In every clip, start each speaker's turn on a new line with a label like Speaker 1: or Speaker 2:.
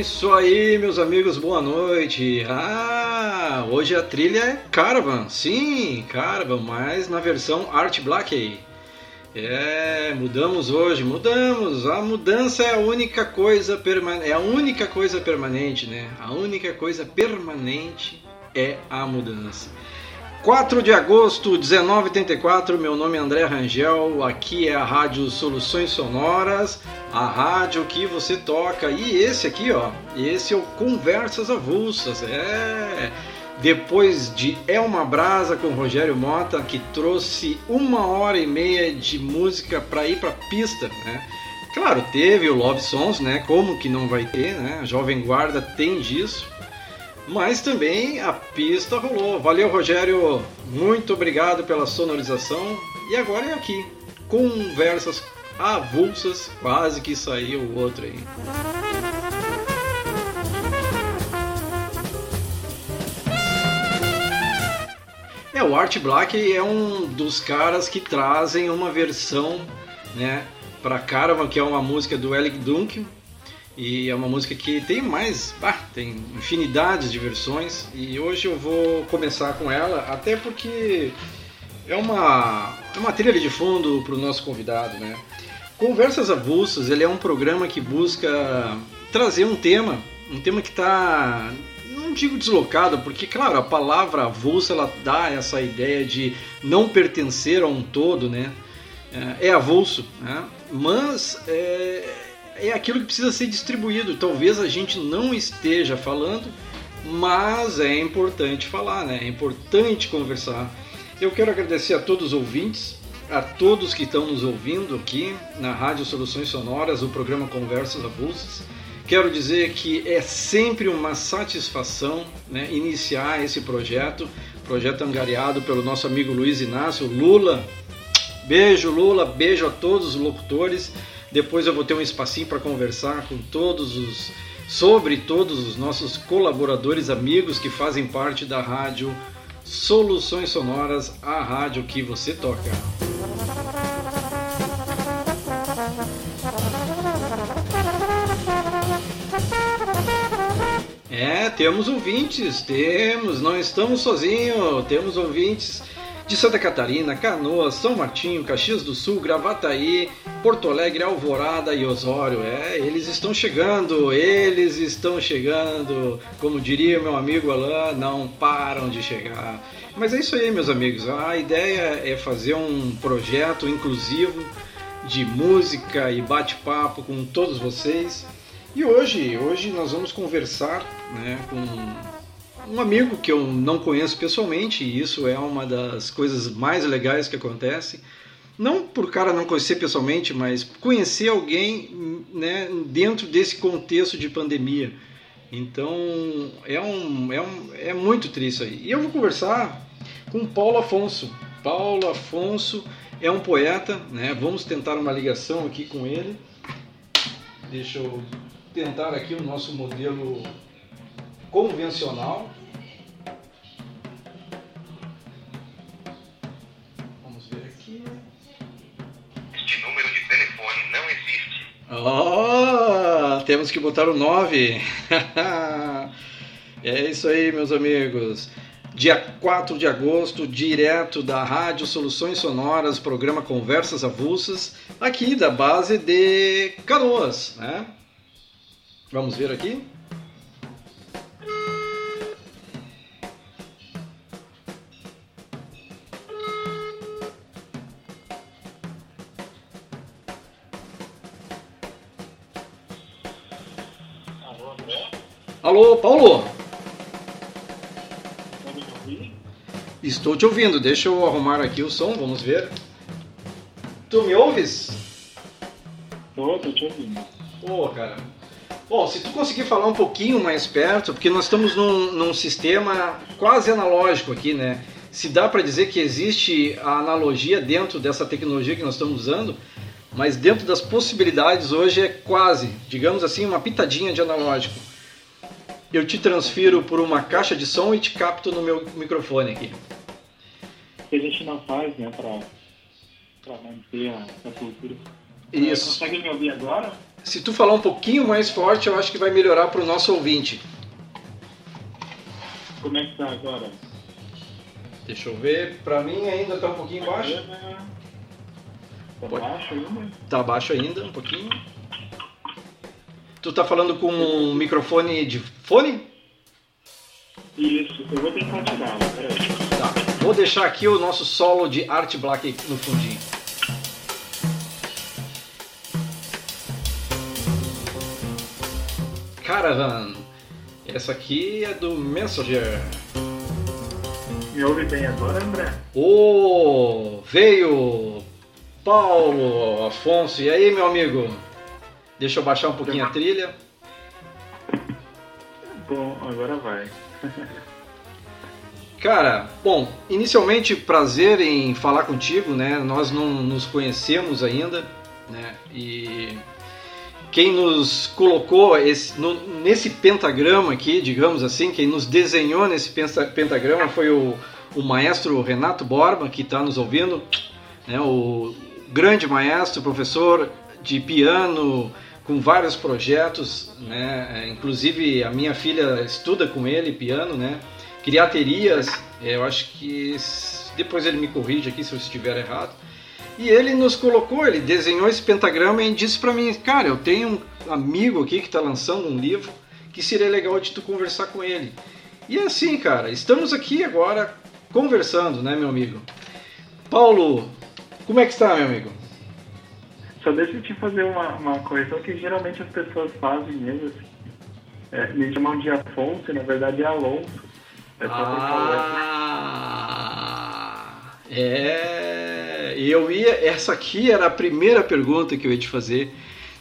Speaker 1: isso aí, meus amigos, boa noite. Ah, hoje a trilha é Caravan, sim, Caravan, mas na versão Art Black. É, mudamos hoje, mudamos. A mudança é a única coisa permanente, é a única coisa permanente, né? A única coisa permanente é a mudança. 4 de agosto, 1984, meu nome é André Rangel, aqui é a Rádio Soluções Sonoras, a rádio que você toca. E esse aqui, ó, esse é o Conversas Avulsas, é. Depois de É uma Brasa com Rogério Mota, que trouxe uma hora e meia de música para ir para pista, né? Claro, teve o Love Songs, né? Como que não vai ter, né? A Jovem Guarda tem disso mas também a pista rolou. Valeu, Rogério. Muito obrigado pela sonorização. E agora é aqui. Conversas avulsas. Quase que saiu o outro aí. É, o Art Black é um dos caras que trazem uma versão, né, para Caravan, que é uma música do Alec Duncan, e é uma música que tem mais, ah, tem infinidades de versões. E hoje eu vou começar com ela, até porque é uma, é uma trilha de fundo para o nosso convidado, né? Conversas Avulsas, ele é um programa que busca trazer um tema, um tema que está, não digo deslocado, porque claro, a palavra avulsa ela dá essa ideia de não pertencer a um todo, né? É, é avulso, né? Mas é, é aquilo que precisa ser distribuído. Talvez a gente não esteja falando, mas é importante falar, né? É importante conversar. Eu quero agradecer a todos os ouvintes, a todos que estão nos ouvindo aqui na Rádio Soluções Sonoras, o programa Conversas Avulsas. Quero dizer que é sempre uma satisfação né, iniciar esse projeto, projeto angariado pelo nosso amigo Luiz Inácio Lula. Beijo, Lula, beijo a todos os locutores. Depois eu vou ter um espacinho para conversar com todos os sobre todos os nossos colaboradores, amigos que fazem parte da rádio Soluções Sonoras, a rádio que você toca. É, temos ouvintes, temos, não estamos sozinhos, temos ouvintes de Santa Catarina, Canoas, São Martinho, Caxias do Sul, Gravataí, Porto Alegre, Alvorada e Osório. É, eles estão chegando, eles estão chegando. Como diria meu amigo Alain, não param de chegar. Mas é isso aí, meus amigos. A ideia é fazer um projeto inclusivo de música e bate-papo com todos vocês. E hoje, hoje nós vamos conversar né, com um amigo que eu não conheço pessoalmente, e isso é uma das coisas mais legais que acontece. Não por cara não conhecer pessoalmente, mas conhecer alguém né, dentro desse contexto de pandemia. Então é, um, é, um, é muito triste aí. E eu vou conversar com Paulo Afonso. Paulo Afonso é um poeta, né? Vamos tentar uma ligação aqui com ele. Deixa eu tentar aqui o nosso modelo convencional. Vamos ver aqui.
Speaker 2: Este número de telefone não existe.
Speaker 1: Oh, temos que botar o 9. é isso aí, meus amigos. Dia 4 de agosto, direto da Rádio Soluções Sonoras, programa Conversas Avulsas, aqui da base de Canoas, né? Vamos ver aqui. Alô, Paulo? Estou te ouvindo, deixa eu arrumar aqui o som, vamos ver. Tu me ouves?
Speaker 3: Tô, tô te ouvindo.
Speaker 1: Pô, cara. Bom, se tu conseguir falar um pouquinho mais perto, porque nós estamos num, num sistema quase analógico aqui, né? Se dá para dizer que existe a analogia dentro dessa tecnologia que nós estamos usando, mas dentro das possibilidades hoje é quase, digamos assim, uma pitadinha de analógico eu te transfiro por uma caixa de som e te capto no meu microfone aqui.
Speaker 3: O que a gente não faz, né, para manter a, a cultura.
Speaker 1: Isso.
Speaker 3: Consegue me ouvir agora?
Speaker 1: se tu falar um pouquinho mais forte, eu acho que vai melhorar para o nosso ouvinte.
Speaker 3: Como é que tá agora?
Speaker 1: Deixa eu ver, para mim ainda está um pouquinho baixo.
Speaker 3: Tá baixo ainda?
Speaker 1: Tá baixo ainda, um pouquinho. Tu tá falando com um microfone de fone?
Speaker 3: Isso, eu vou tentar tirar, peraí.
Speaker 1: Tá. Vou deixar aqui o nosso solo de Art Black no fundinho. Caravan. Essa aqui é do Messenger.
Speaker 3: Me ouve bem agora, André?
Speaker 1: Ô, veio Paulo Afonso. E aí, meu amigo? Deixa eu baixar um pouquinho a trilha.
Speaker 3: Bom, agora vai.
Speaker 1: Cara, bom, inicialmente prazer em falar contigo, né? Nós não nos conhecemos ainda, né? E quem nos colocou esse, no- nesse pentagrama aqui, digamos assim, quem nos desenhou nesse penta- pentagrama foi o, o maestro Renato Borba, que está nos ouvindo, né? O grande maestro, professor de piano, com vários projetos, né? É, Inclusive a minha filha estuda com ele piano, né? Criaterias, é, eu acho que depois ele me corrige aqui se eu estiver errado. E ele nos colocou, ele desenhou esse pentagrama e disse para mim, cara, eu tenho um amigo aqui que está lançando um livro que seria legal de tu conversar com ele. E é assim, cara, estamos aqui agora conversando, né, meu amigo? Paulo, como é que está, meu amigo?
Speaker 3: Só deixa eu te fazer uma, uma correção que geralmente as pessoas fazem mesmo. assim. É, me chamam de Afonso e na verdade é Alonso. É só
Speaker 1: Ah, é. Eu ia. Essa aqui era a primeira pergunta que eu ia te fazer.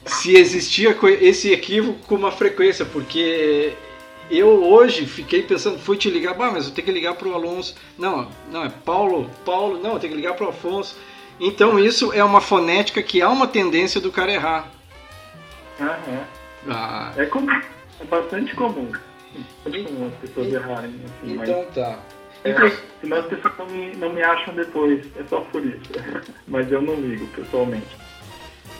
Speaker 1: Se existia esse equívoco com uma frequência, porque eu hoje fiquei pensando, fui te ligar, bah, mas eu tenho que ligar para o Alonso. Não, não, é Paulo, Paulo, não, eu tenho que ligar para o Afonso. Então isso é uma fonética que há uma tendência do cara errar.
Speaker 3: Ah, é.
Speaker 1: Ah,
Speaker 3: É comum. É bastante comum. Bastante comum as pessoas errarem assim,
Speaker 1: então tá.
Speaker 3: é, senão as pessoas não me, não me acham depois. É só por isso. mas eu não ligo, pessoalmente.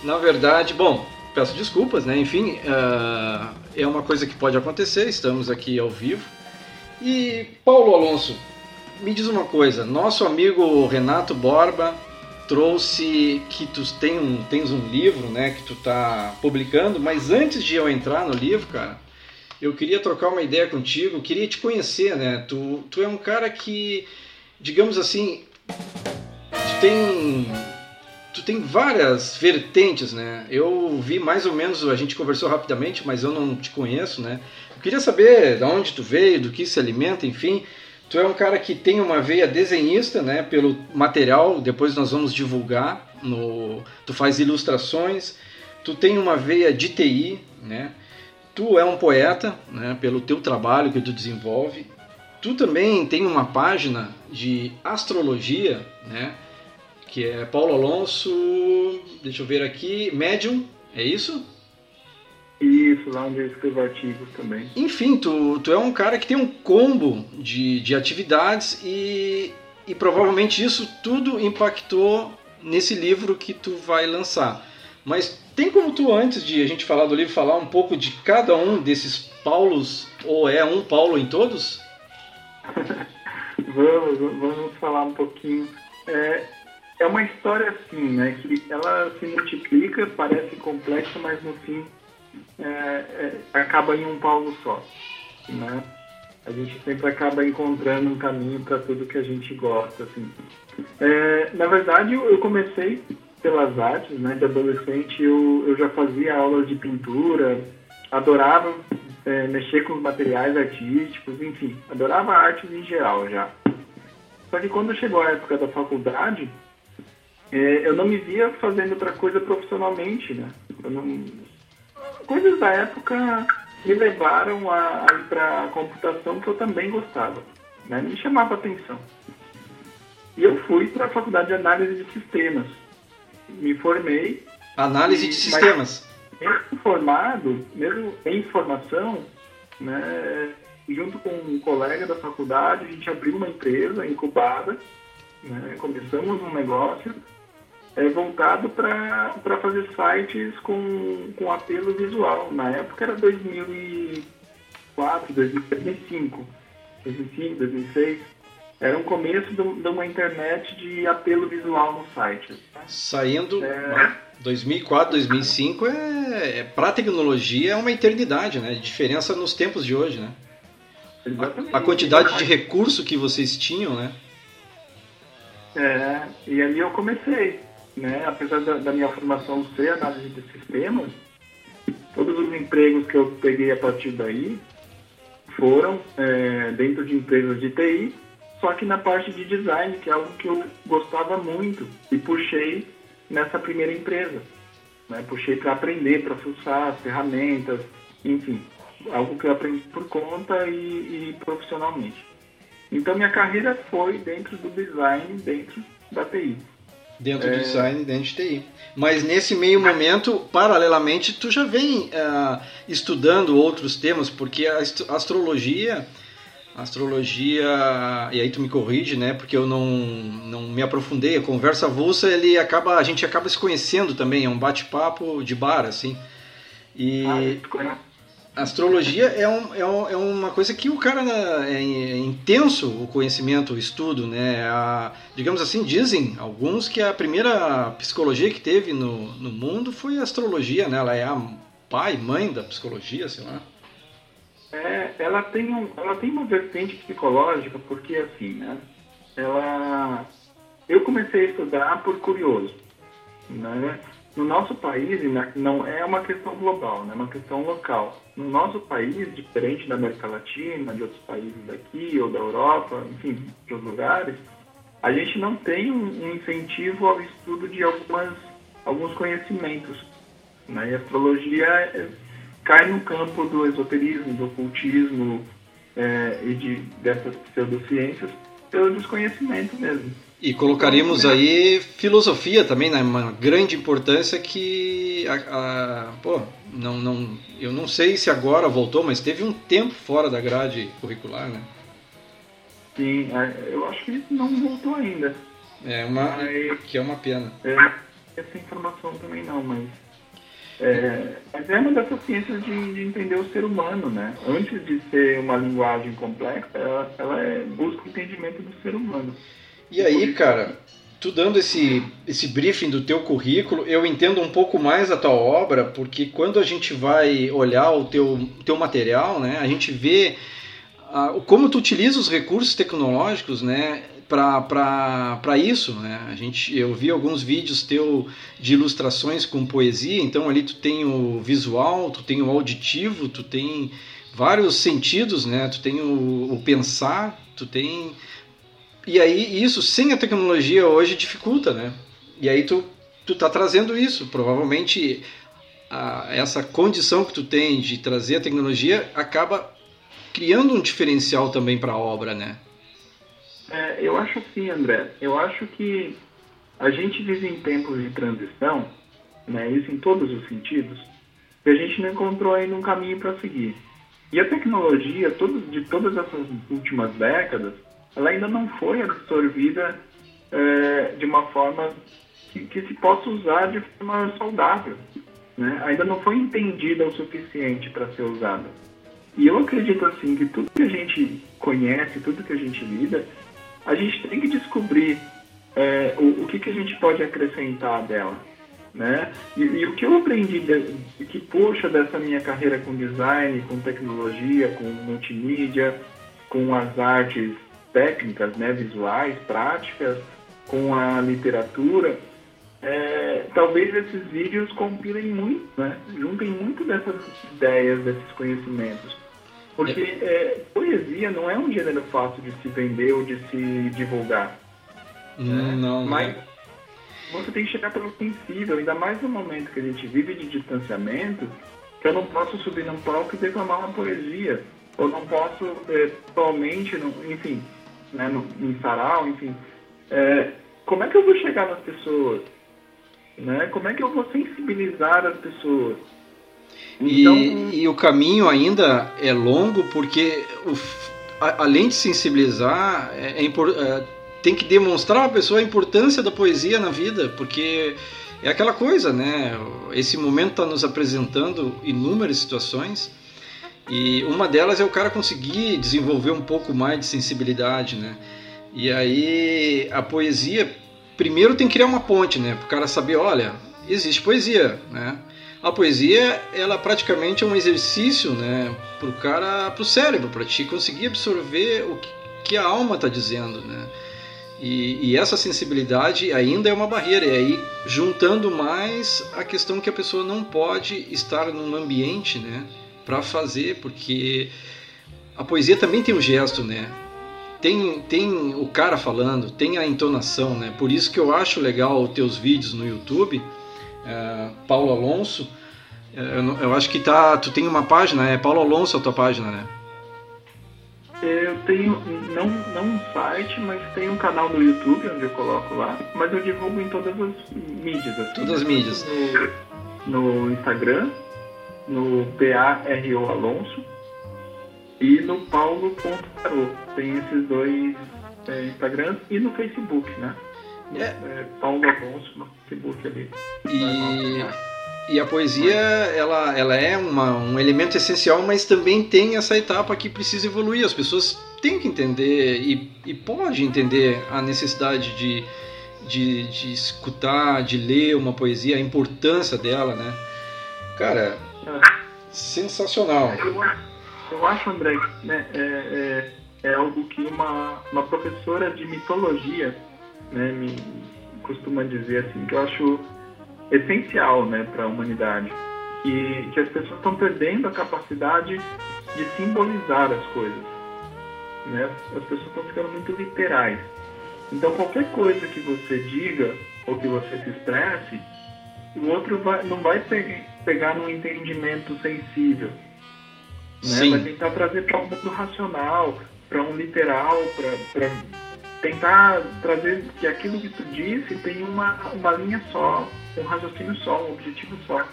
Speaker 1: Na verdade, bom, peço desculpas, né? Enfim, ah, é uma coisa que pode acontecer, estamos aqui ao vivo. E, Paulo Alonso, me diz uma coisa: nosso amigo Renato Borba trouxe que tu tem um, tens um livro, né, que tu tá publicando, mas antes de eu entrar no livro, cara, eu queria trocar uma ideia contigo, queria te conhecer, né? Tu, tu é um cara que, digamos assim, tu tem tu tem várias vertentes, né? Eu vi mais ou menos, a gente conversou rapidamente, mas eu não te conheço, né? Eu queria saber de onde tu veio, do que se alimenta, enfim. Tu é um cara que tem uma veia desenhista, né? Pelo material, depois nós vamos divulgar. No, tu faz ilustrações. Tu tem uma veia de TI, né? Tu é um poeta, né? Pelo teu trabalho que tu desenvolve. Tu também tem uma página de astrologia, né? que é Paulo Alonso, deixa eu ver aqui, Medium, é isso?
Speaker 3: Isso, lá onde eu escrevo artigos também.
Speaker 1: Enfim, tu, tu é um cara que tem um combo de, de atividades e, e provavelmente isso tudo impactou nesse livro que tu vai lançar. Mas tem como tu, antes de a gente falar do livro, falar um pouco de cada um desses Paulos, ou é um Paulo em todos?
Speaker 3: Vamos, vamos falar um pouquinho. É, é uma história assim, né? Que ela se multiplica, parece complexa, mas no fim é, é, acaba em um Paulo só. Né? A gente sempre acaba encontrando um caminho para tudo que a gente gosta. Assim. É, na verdade, eu comecei pelas artes, né? De adolescente eu, eu já fazia aulas de pintura, adorava é, mexer com os materiais artísticos, enfim, adorava artes em geral já. Só que quando chegou a época da faculdade, é, eu não me via fazendo outra coisa profissionalmente, né? Eu não... Coisas da época me levaram a, a ir para computação que eu também gostava, né? Me chamava atenção. E eu fui para a faculdade de análise de sistemas. Me formei
Speaker 1: Análise de
Speaker 3: Mas-
Speaker 1: sistemas.
Speaker 3: mesmo formado, mesmo em formação, né, junto com um colega da faculdade, a gente abriu uma empresa incubada, né, começamos um negócio é voltado para fazer sites com, com apelo visual. Na época era 2004, 2005, 2005, 2006. Era um começo de uma internet de apelo visual no site.
Speaker 1: Saindo é... 2004, 2005 é, é para tecnologia é uma eternidade, né? Diferença nos tempos de hoje, né? A, a quantidade de recurso que vocês tinham, né?
Speaker 3: É, e ali eu comecei, né? Apesar da, da minha formação ser análise de sistemas, todos os empregos que eu peguei a partir daí foram é, dentro de empresas de TI, só que na parte de design, que é algo que eu gostava muito e puxei nessa primeira empresa. Né? Puxei para aprender, para fuçar ferramentas, enfim algo que eu aprendi por conta e, e profissionalmente. Então minha carreira foi dentro do design, dentro da TI.
Speaker 1: Dentro do é... design, dentro de TI. Mas nesse meio momento, paralelamente, tu já vem uh, estudando outros temas, porque a astrologia, astrologia, e aí tu me corrige, né? Porque eu não, não me aprofundei. A conversa avulsa, ele acaba, a gente acaba se conhecendo também. É um bate-papo de bar, assim. E ah, astrologia é, um, é, um, é, uma coisa que o cara né, é, é, intenso o conhecimento, o estudo, né? A, digamos assim, dizem alguns que a primeira psicologia que teve no, no mundo foi a astrologia, né? Ela é a pai, mãe da psicologia, sei lá.
Speaker 3: É, ela tem, um, ela tem uma vertente psicológica porque assim, né? Ela, eu comecei a estudar por curioso, né? No nosso país, não é uma questão global, né? é uma questão local. No nosso país, diferente da América Latina, de outros países daqui ou da Europa, enfim, de outros lugares, a gente não tem um incentivo ao estudo de algumas, alguns conhecimentos. Né? E a astrologia é, cai no campo do esoterismo, do ocultismo é, e de, dessas pseudociências pelo desconhecimento mesmo.
Speaker 1: E colocaríamos aí filosofia também, né? Uma grande importância que a, a, pô, não, não, eu não sei se agora voltou, mas teve um tempo fora da grade curricular, né?
Speaker 3: Sim, é, eu acho que não voltou ainda.
Speaker 1: É uma mas, que é uma pena.
Speaker 3: É, essa informação também não, mas é, mas é uma dessas ciências de, de, entender o ser humano, né? Antes de ser uma linguagem complexa, ela, ela é, busca o entendimento do ser humano.
Speaker 1: E aí, cara, tu dando esse, esse briefing do teu currículo, eu entendo um pouco mais a tua obra, porque quando a gente vai olhar o teu, teu material, né, a gente vê uh, como tu utiliza os recursos tecnológicos, né, para isso, né? A gente, eu vi alguns vídeos teu de ilustrações com poesia, então ali tu tem o visual, tu tem o auditivo, tu tem vários sentidos, né? Tu tem o, o pensar, tu tem e aí isso sem a tecnologia hoje dificulta, né? E aí tu tu tá trazendo isso, provavelmente a, essa condição que tu tem de trazer a tecnologia acaba criando um diferencial também para a obra, né?
Speaker 3: É, eu acho assim, André. Eu acho que a gente vive em tempos de transição, né? Isso em todos os sentidos. E a gente não encontrou ainda um caminho para seguir. E a tecnologia, todo, de todas essas últimas décadas, ela ainda não foi absorvida é, de uma forma que, que, se possa usar de forma saudável. Né? Ainda não foi entendida o suficiente para ser usada. E eu acredito assim que tudo que a gente conhece, tudo que a gente lida, a gente tem que descobrir é, o, o que, que a gente pode acrescentar dela. Né? E, e, o que eu aprendi, de, que puxa dessa minha carreira com design, com tecnologia, com multimídia, com as artes técnicas, né, visuais, práticas, com a literatura, é, talvez esses vídeos compilem muito, né, juntem muito dessas ideias, desses conhecimentos. Porque é, poesia não é um gênero fácil de se vender ou de se divulgar.
Speaker 1: Né? Não,
Speaker 3: Mas você tem que chegar pelo sensível, ainda mais no momento que a gente vive de distanciamento, que eu não posso subir num palco e declamar uma poesia. Ou não posso, é, somente, enfim, né, no, em sarau, enfim. É, como é que eu vou chegar nas pessoas? Né? Como é que eu vou sensibilizar as pessoas?
Speaker 1: Então... E, e o caminho ainda é longo porque, o, a, além de sensibilizar, é, é, é tem que demonstrar a pessoa a importância da poesia na vida, porque é aquela coisa, né? Esse momento está nos apresentando inúmeras situações e uma delas é o cara conseguir desenvolver um pouco mais de sensibilidade, né? E aí a poesia primeiro tem que criar uma ponte, né? Para o cara saber, olha, existe poesia, né? A poesia, ela praticamente é um exercício, né, o cara, para o cérebro, para te conseguir absorver o que a alma está dizendo, né? E, e, essa sensibilidade ainda é uma barreira. E aí, juntando mais a questão que a pessoa não pode estar num ambiente, né, para fazer, porque a poesia também tem um gesto, né? Tem, tem o cara falando, tem a entonação, né? Por isso que eu acho legal os teus vídeos no YouTube, é, Paulo Alonso. É, eu, eu, acho que tá, tu tem uma página, é Paulo Alonso a tua página, né?
Speaker 3: Eu tenho, não, não um site, mas tem um canal no YouTube onde eu coloco lá, mas eu divulgo em todas as mídias. Assim,
Speaker 1: todas as mídias.
Speaker 3: No, no Instagram, no PARO Alonso e no paulo.tarô. Tem esses dois é, Instagrams e no Facebook, né? É. É, Paulo Alonso no Facebook ali.
Speaker 1: E, e a poesia, ela, ela é uma, um elemento essencial, mas também tem essa etapa que precisa evoluir. As pessoas têm que entender e, e pode entender a necessidade de, de, de escutar, de ler uma poesia, a importância dela, né? Cara, sensacional.
Speaker 3: Eu, eu acho, André, né, é, é, é, algo que uma, uma professora de mitologia né, me costuma dizer assim, que eu acho essencial né, para a humanidade. Que, que as pessoas estão perdendo a capacidade de simbolizar as coisas. Né? As pessoas estão ficando muito literais. Então, qualquer coisa que você diga ou que você se expresse, o outro vai, não vai pegar num entendimento sensível. Né? Vai tentar trazer para um mundo racional, para um literal, para tentar trazer que aquilo que tu disse tem uma, uma linha só, um raciocínio só, um objetivo só.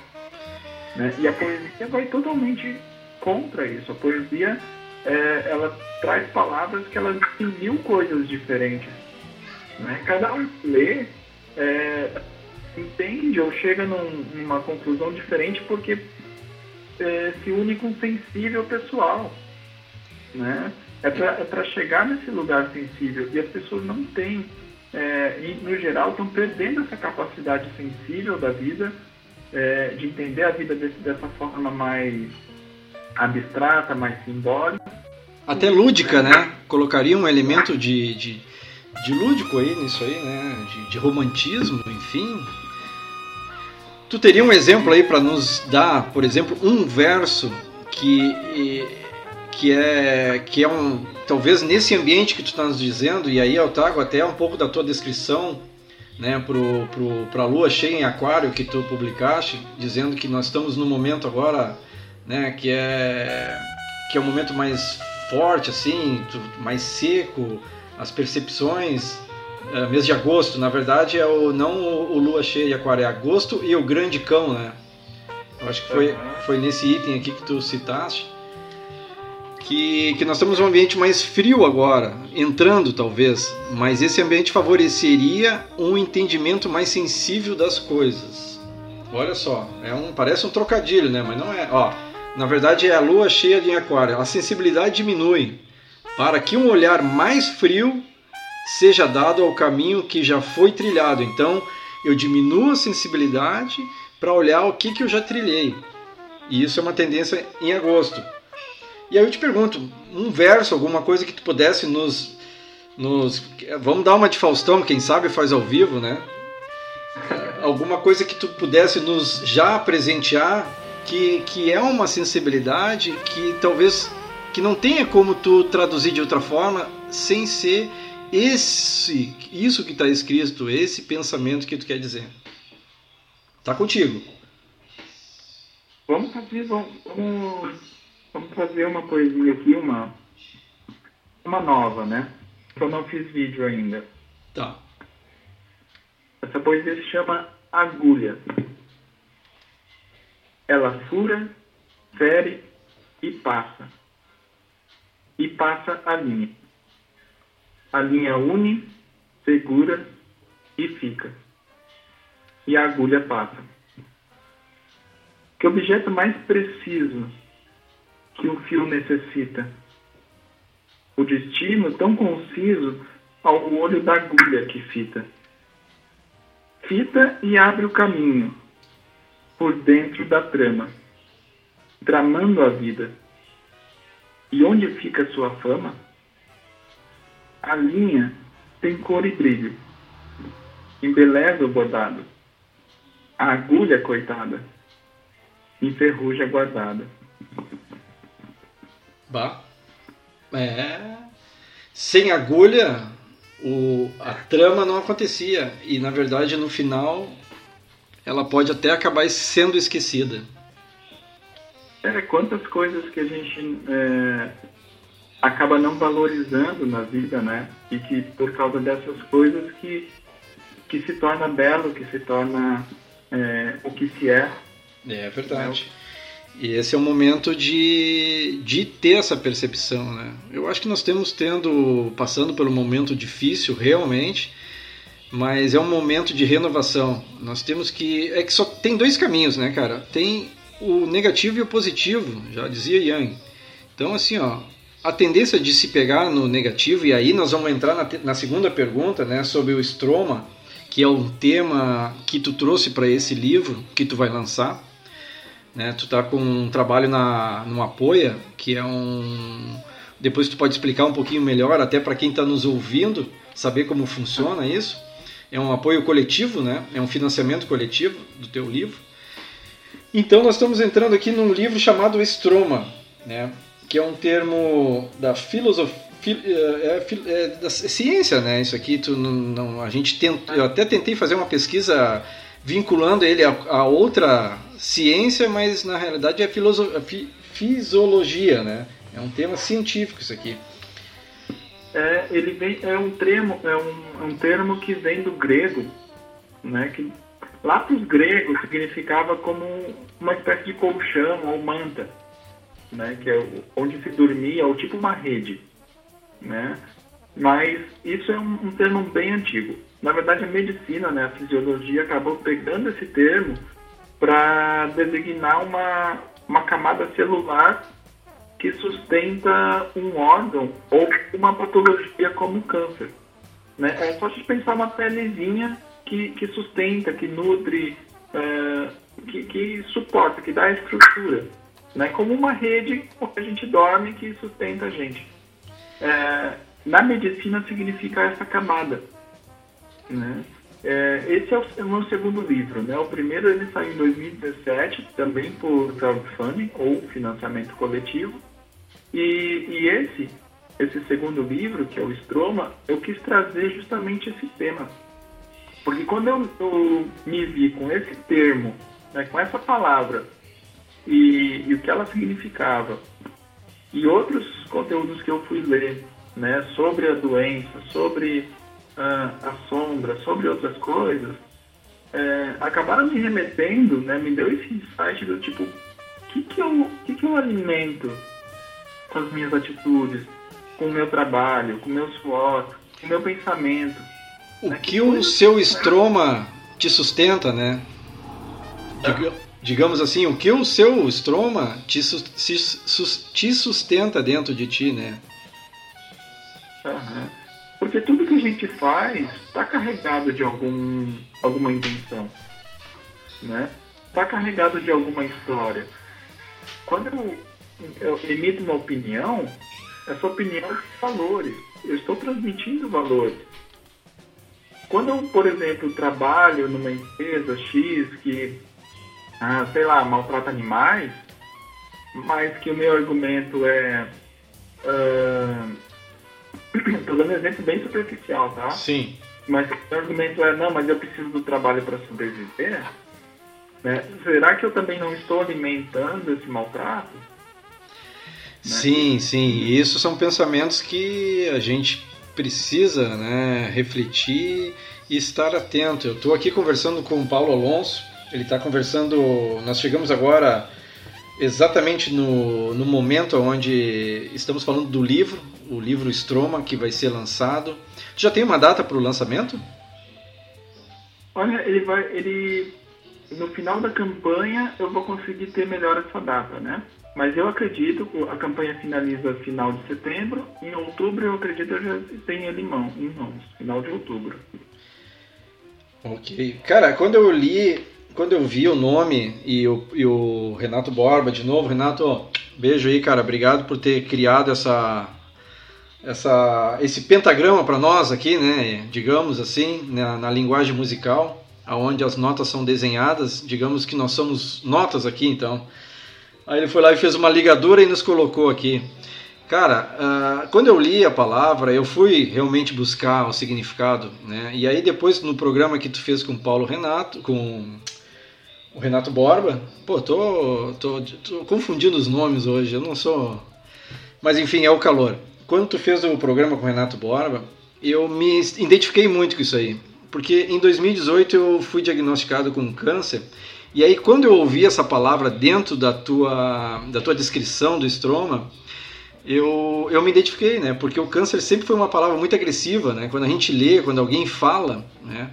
Speaker 3: Né? E a poesia vai totalmente contra isso. A poesia é, ela traz palavras que elas mil coisas diferentes. Né? Cada um lê é, entende ou chega num, numa conclusão diferente porque é, se une com sensível pessoal, né? É para é chegar nesse lugar sensível e as pessoas não têm, é, e no geral estão perdendo essa capacidade sensível da vida, é, de entender a vida desse, dessa forma mais abstrata, mais simbólica.
Speaker 1: Até lúdica, né? Colocaria um elemento de, de, de lúdico aí nisso aí, né? De, de romantismo, enfim, Tu teria um exemplo aí para nos dar, por exemplo, um verso que que é que é um talvez nesse ambiente que tu está nos dizendo e aí eu trago até um pouco da tua descrição né pro, pro para a lua cheia em aquário que tu publicaste dizendo que nós estamos no momento agora né que é que é um momento mais forte assim mais seco as percepções é, mês de agosto, na verdade é o não o, o lua cheia e aquário, é agosto e o grande cão, né? Eu acho que foi, foi nesse item aqui que tu citaste. Que, que nós estamos num ambiente mais frio agora, entrando talvez, mas esse ambiente favoreceria um entendimento mais sensível das coisas. Olha só, é um, parece um trocadilho, né? Mas não é. Ó, na verdade é a lua cheia de aquário. A sensibilidade diminui para que um olhar mais frio seja dado ao caminho que já foi trilhado. Então, eu diminuo a sensibilidade para olhar o que, que eu já trilhei. E isso é uma tendência em agosto. E aí eu te pergunto, um verso, alguma coisa que tu pudesse nos, nos vamos dar uma de Faustão, quem sabe faz ao vivo, né? Alguma coisa que tu pudesse nos já presentear que, que é uma sensibilidade que talvez que não tenha como tu traduzir de outra forma sem ser esse, isso que está escrito, esse pensamento que tu quer dizer. Tá contigo.
Speaker 3: Vamos fazer, vamos, vamos fazer uma poesia aqui, uma, uma nova, né? Que eu não fiz vídeo ainda.
Speaker 1: Tá.
Speaker 3: Essa poesia se chama Agulha. Ela fura, fere e passa. E passa a linha a linha une, segura e fica. E a agulha passa. Que objeto mais preciso que um fio necessita? O destino tão conciso ao olho da agulha que fita. Fita e abre o caminho por dentro da trama, tramando a vida. E onde fica sua fama? A linha tem cor e brilho, embeleza o bordado. A agulha, coitada, enferruja guardada.
Speaker 1: Bah. É. Sem agulha, o, a trama não acontecia. E na verdade, no final, ela pode até acabar sendo esquecida.
Speaker 3: É, quantas coisas que a gente é, acaba não valorizando na vida, né? E que por causa dessas coisas que, que se torna belo, que se torna é, o que se é.
Speaker 1: É verdade. E esse é o momento de, de ter essa percepção, né? Eu acho que nós temos tendo, passando pelo momento difícil realmente, mas é um momento de renovação. Nós temos que, é que só tem dois caminhos, né, cara? Tem o negativo e o positivo, já dizia Yang. Então, assim, ó, a tendência de se pegar no negativo, e aí nós vamos entrar na, na segunda pergunta, né, sobre o estroma, que é um tema que tu trouxe para esse livro que tu vai lançar. Né? Tu tá com um trabalho na, no Apoia, que é um. Depois tu pode explicar um pouquinho melhor, até para quem está nos ouvindo, saber como funciona isso. É um apoio coletivo, né? é um financiamento coletivo do teu livro. Então nós estamos entrando aqui num livro chamado Estroma, né? Que é um termo da filosofia é, é, é, da ciência, né? Isso aqui tu não, não, a gente tenta, eu até tentei fazer uma pesquisa vinculando ele a, a outra ciência, mas na realidade é filoso, fi, fisiologia, né? É um tema científico isso aqui.
Speaker 3: É, ele vem, é um termo, é um, um termo que vem do grego, né? Que lá para os gregos significava como uma espécie de colchão ou manta, né? Que é onde se dormia, ou tipo uma rede, né? Mas isso é um, um termo bem antigo. Na verdade, a medicina, né, a fisiologia, acabou pegando esse termo para designar uma, uma camada celular que sustenta um órgão ou uma patologia como o câncer. Né? É só a gente pensar uma pelezinha que, que sustenta, que nutre, é, que, que suporta, que dá estrutura. Né? Como uma rede onde a gente dorme que sustenta a gente. É, na medicina significa essa camada. Né? É, esse é o, é o, meu segundo livro. Né? O primeiro ele saiu em 2017, também por crowdfunding ou financiamento coletivo. E, e esse, esse segundo livro, que é o Stroma, eu quis trazer justamente esse tema. Porque quando eu, eu me vi com esse termo, né, com essa palavra, e, e o que ela significava, e outros conteúdos que eu fui ler né, sobre a doença, sobre a, a sombra, sobre outras coisas, é, acabaram me remetendo, né, me deu esse insight do tipo, o que, que, eu, que, que eu alimento com as minhas atitudes, com o meu trabalho, com o meu suor, com o meu pensamento.
Speaker 1: O né? que, que o seu estroma te sustenta, né? Digamos assim, o que o seu estroma te, te sustenta dentro de ti, né?
Speaker 3: Uhum. Porque tudo que a gente faz está carregado de algum, alguma intenção. Né? Está carregado de alguma história. Quando eu, eu emito uma opinião, essa opinião tem valores. Eu estou transmitindo valores. Quando eu, por exemplo, trabalho numa empresa X que, ah, sei lá, maltrata animais, mas que o meu argumento é. Uh, Estou dando um exemplo bem superficial, tá?
Speaker 1: Sim.
Speaker 3: Mas o argumento é, não, mas eu preciso do trabalho para sobreviver. Né? Será que eu também não estou alimentando esse maltrato? Né?
Speaker 1: Sim, sim. E isso são pensamentos que a gente precisa né, refletir e estar atento. Eu estou aqui conversando com o Paulo Alonso. Ele está conversando. Nós chegamos agora exatamente no, no momento onde estamos falando do livro o livro Stroma que vai ser lançado. Já tem uma data para o lançamento?
Speaker 3: Olha, ele vai, ele no final da campanha eu vou conseguir ter melhor essa data, né? Mas eu acredito que a campanha finaliza final de setembro. Em outubro eu acredito que eu já tenho ele em mãos, final de outubro.
Speaker 1: Ok. Cara, quando eu li, quando eu vi o nome e o, e o Renato Borba de novo, Renato, beijo aí, cara. Obrigado por ter criado essa, essa, esse pentagrama para nós aqui, né? Digamos assim, na, na linguagem musical, aonde as notas são desenhadas. Digamos que nós somos notas aqui, então. Aí ele foi lá e fez uma ligadura e nos colocou aqui. Cara, uh, quando eu li a palavra, eu fui realmente buscar o significado, né? E aí depois no programa que tu fez com o Paulo Renato, com o Renato Borba, pô, tô, tô, tô confundindo os nomes hoje, eu não sou... Mas enfim, é o calor. Quando tu fez o programa com o Renato Borba, eu me identifiquei muito com isso aí. Porque em 2018 eu fui diagnosticado com câncer e aí, quando eu ouvi essa palavra dentro da tua, da tua descrição do estroma, eu, eu me identifiquei, né? Porque o câncer sempre foi uma palavra muito agressiva, né? Quando a gente lê, quando alguém fala, né?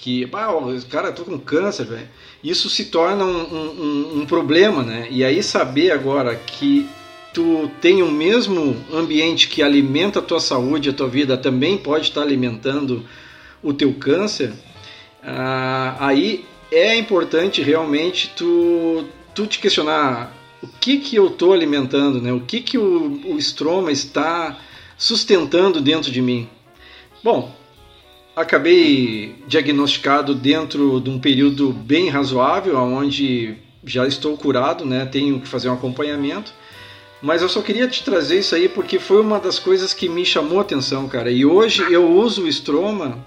Speaker 1: Que, ah, cara, tô com câncer, velho. Isso se torna um, um, um problema, né? E aí saber agora que tu tem o mesmo ambiente que alimenta a tua saúde, a tua vida, também pode estar alimentando o teu câncer, ah, aí é importante realmente tu, tu te questionar o que que eu estou alimentando, né? O que que o, o estroma está sustentando dentro de mim? Bom, acabei diagnosticado dentro de um período bem razoável, onde já estou curado, né? Tenho que fazer um acompanhamento. Mas eu só queria te trazer isso aí porque foi uma das coisas que me chamou a atenção, cara. E hoje eu uso o estroma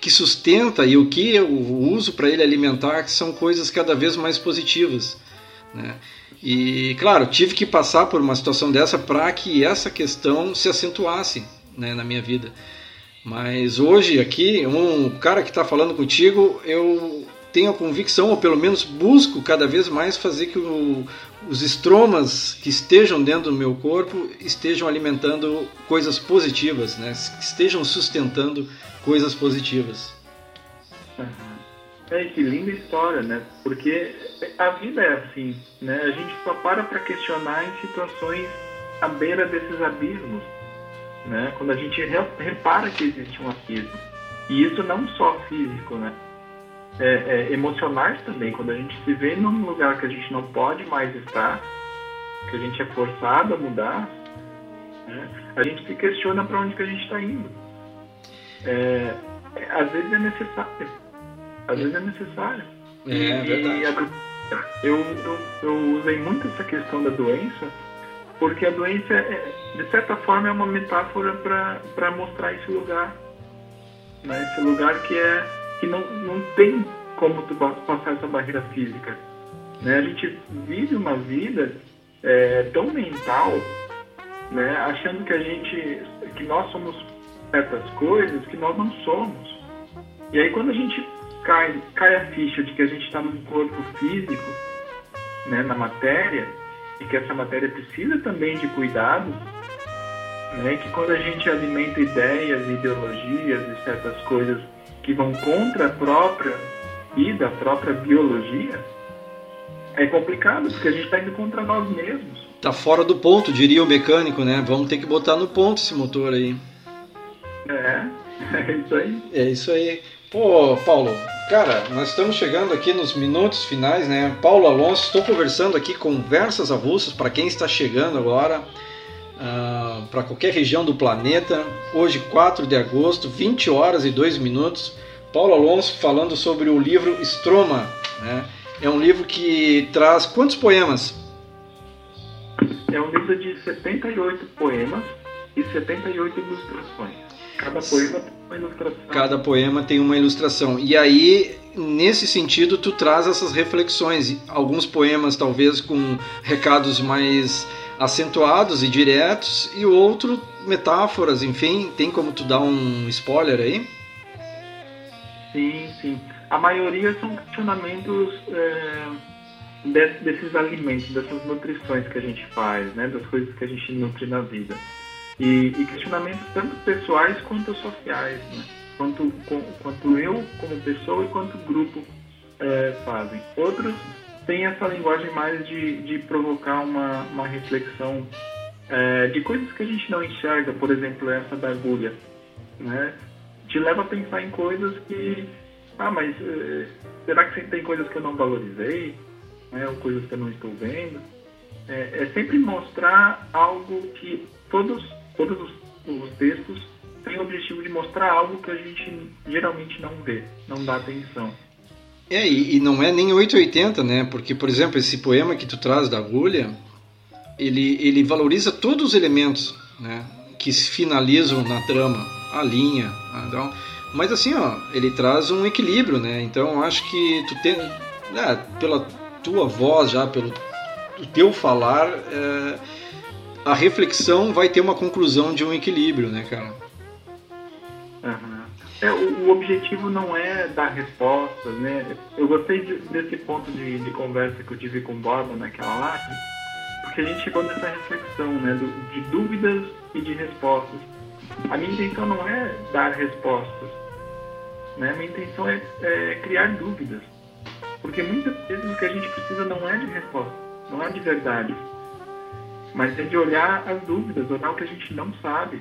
Speaker 1: que sustenta e o que eu uso para ele alimentar que são coisas cada vez mais positivas. Né? E claro, tive que passar por uma situação dessa para que essa questão se acentuasse né, na minha vida. Mas hoje aqui, um cara que está falando contigo, eu tenho a convicção, ou pelo menos busco cada vez mais fazer que o, os estromas que estejam dentro do meu corpo estejam alimentando coisas positivas, né? estejam sustentando coisas positivas.
Speaker 3: Uhum. É, que linda história, né? Porque a vida é assim, né? A gente só para para questionar em situações à beira desses abismos, né? Quando a gente repara que existe um abismo. E isso não só físico, né? É, é, emocionais também. Quando a gente se vê num lugar que a gente não pode mais estar, que a gente é forçado a mudar, né? a gente se questiona para onde que a gente está indo é, às vezes é necessário. Às vezes é necessário.
Speaker 1: É, é verdade.
Speaker 3: eu, eu, eu usei muito essa questão da doença, porque a doença, é, de certa forma, é uma metáfora para mostrar esse lugar. Né? Esse lugar que, é, que não, não tem como tu passar essa barreira física. Né? A gente vive uma vida é, tão mental, né? achando que a gente, que nós somos certas coisas que nós não somos. E aí quando a gente cai, cai a ficha de que a gente está num corpo físico, né, na matéria, e que essa matéria precisa também de cuidados, né, que quando a gente alimenta ideias, ideologias e certas coisas que vão contra a própria vida, a própria biologia, é complicado, porque a gente está indo contra nós mesmos.
Speaker 1: Tá fora do ponto, diria o mecânico, né? Vamos ter que botar no ponto esse motor aí.
Speaker 3: É, é isso aí.
Speaker 1: É isso aí. Pô, Paulo, cara, nós estamos chegando aqui nos minutos finais, né? Paulo Alonso, estou conversando aqui conversas avulsas para quem está chegando agora. Uh, ah, para qualquer região do planeta. Hoje, 4 de agosto, 20 horas e 2 minutos. Paulo Alonso falando sobre o livro Stroma. Né? É um livro que traz quantos poemas?
Speaker 3: É um livro de 78 poemas e 78 ilustrações. Cada poema.
Speaker 1: Cada poema tem uma ilustração. E aí, nesse sentido, tu traz essas reflexões. Alguns poemas, talvez, com recados mais acentuados e diretos, e outro, metáforas, enfim. Tem como tu dar um spoiler aí?
Speaker 3: Sim, sim. A maioria são questionamentos é, desses alimentos, dessas nutrições que a gente faz, né? Das coisas que a gente nutre na vida. E, e questionamentos tanto pessoais quanto sociais, né? quanto, com, quanto eu como pessoa e quanto grupo é, fazem. Outros têm essa linguagem mais de, de provocar uma, uma reflexão é, de coisas que a gente não enxerga, por exemplo, essa da agulha. Né? Te leva a pensar em coisas que, ah, mas é, será que tem coisas que eu não valorizei? Né? Ou coisas que eu não estou vendo? É, é sempre mostrar algo que todos, todos os, os textos têm o objetivo de mostrar algo que a gente geralmente não vê, não dá atenção.
Speaker 1: É, e, e, não é nem 880, né? Porque, por exemplo, esse poema que tu traz da agulha, ele, ele valoriza todos os elementos né, que se finalizam na trama, a linha, então, mas assim, ó, ele traz um equilíbrio, né? Então, acho que tu tem, né, pela tua voz já, pelo teu falar, é, a reflexão vai ter uma conclusão de um equilíbrio, né, cara?
Speaker 3: Uhum. É, o, o, objetivo não é dar respostas, né? Eu gostei de, desse ponto de, de, conversa que eu tive com o Borba naquela live, porque a gente chegou nessa reflexão, né? Do, de dúvidas e de respostas. A minha intenção não é dar respostas, né? A minha intenção é, é criar dúvidas. Porque muitas vezes o que a gente precisa não é de resposta, não é de verdade, mas é de olhar as dúvidas, olhar o que a gente não sabe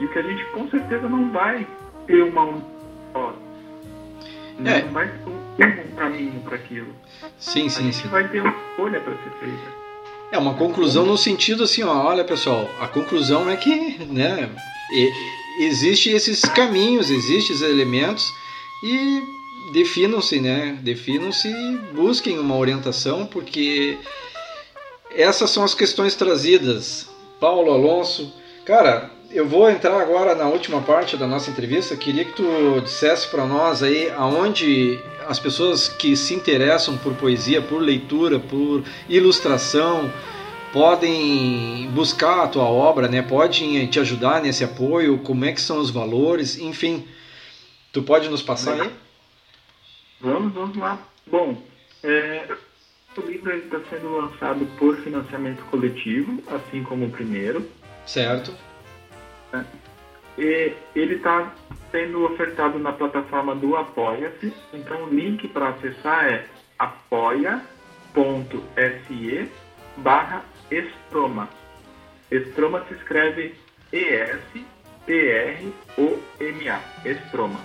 Speaker 3: e o que a gente com certeza não vai ter uma só. É. Não vai ter um caminho para aquilo.
Speaker 1: Sim, sim,
Speaker 3: a gente
Speaker 1: sim.
Speaker 3: vai ter uma escolha para ser feita.
Speaker 1: É uma conclusão no sentido assim, ó, olha pessoal, a conclusão é que, né, existe esses caminhos, existem esses elementos e definam-se, né, definam-se e busquem uma orientação porque essas são as questões trazidas. Paulo Alonso, cara, eu vou entrar agora na última parte da nossa entrevista. Queria que tu dissesse para nós aí aonde as pessoas que se interessam por poesia, por leitura, por ilustração, podem buscar a tua obra, né? Podem te ajudar nesse apoio, como é que são os valores, enfim. Tu pode nos passar aí?
Speaker 3: Vamos, vamos lá. Bom, é, o livro está sendo lançado por financiamento coletivo, assim como o primeiro.
Speaker 1: Certo.
Speaker 3: Né? E ele está sendo ofertado na plataforma do Apoia-se. Então o link para acessar é apoia.se barra Estroma. Estroma se escreve E-S-T-R-O-M-A. Estroma.